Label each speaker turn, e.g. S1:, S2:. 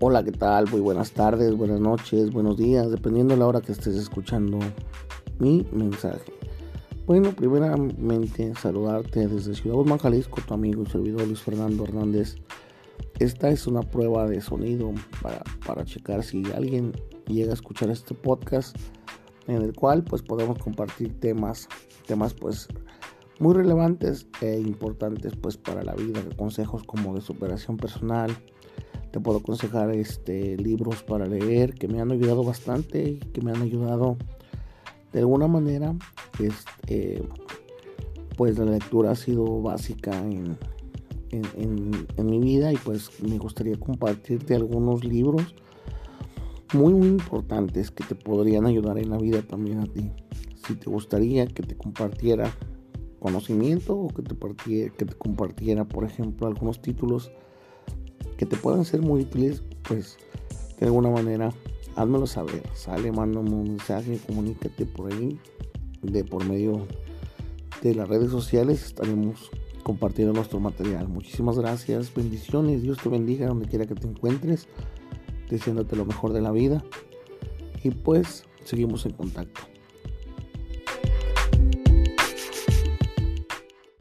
S1: Hola, ¿qué tal? Muy buenas tardes, buenas noches, buenos días, dependiendo de la hora que estés escuchando mi mensaje. Bueno, primeramente saludarte desde Ciudad Guzmán, Jalisco, tu amigo y servidor Luis Fernando Hernández. Esta es una prueba de sonido para, para checar si alguien llega a escuchar este podcast en el cual pues podemos compartir temas, temas pues muy relevantes e importantes pues para la vida, consejos como de superación personal. Te puedo aconsejar este, libros para leer que me han ayudado bastante y que me han ayudado de alguna manera. Este, pues la lectura ha sido básica en, en, mi vida y pues me gustaría compartirte algunos libros muy muy importantes que te podrían ayudar en la vida también a ti. Si te gustaría que te compartiera conocimiento o que te, que te compartiera, por ejemplo, algunos títulos que te puedan ser muy útiles, pues de alguna manera házmelo saber. Sale, mándame un mensaje, comunícate por ahí, de por medio de las redes sociales estaremos compartiendo nuestro material. Muchísimas gracias, bendiciones, Dios te bendiga donde quiera que te encuentres, deseándote lo mejor de la vida y pues seguimos en contacto.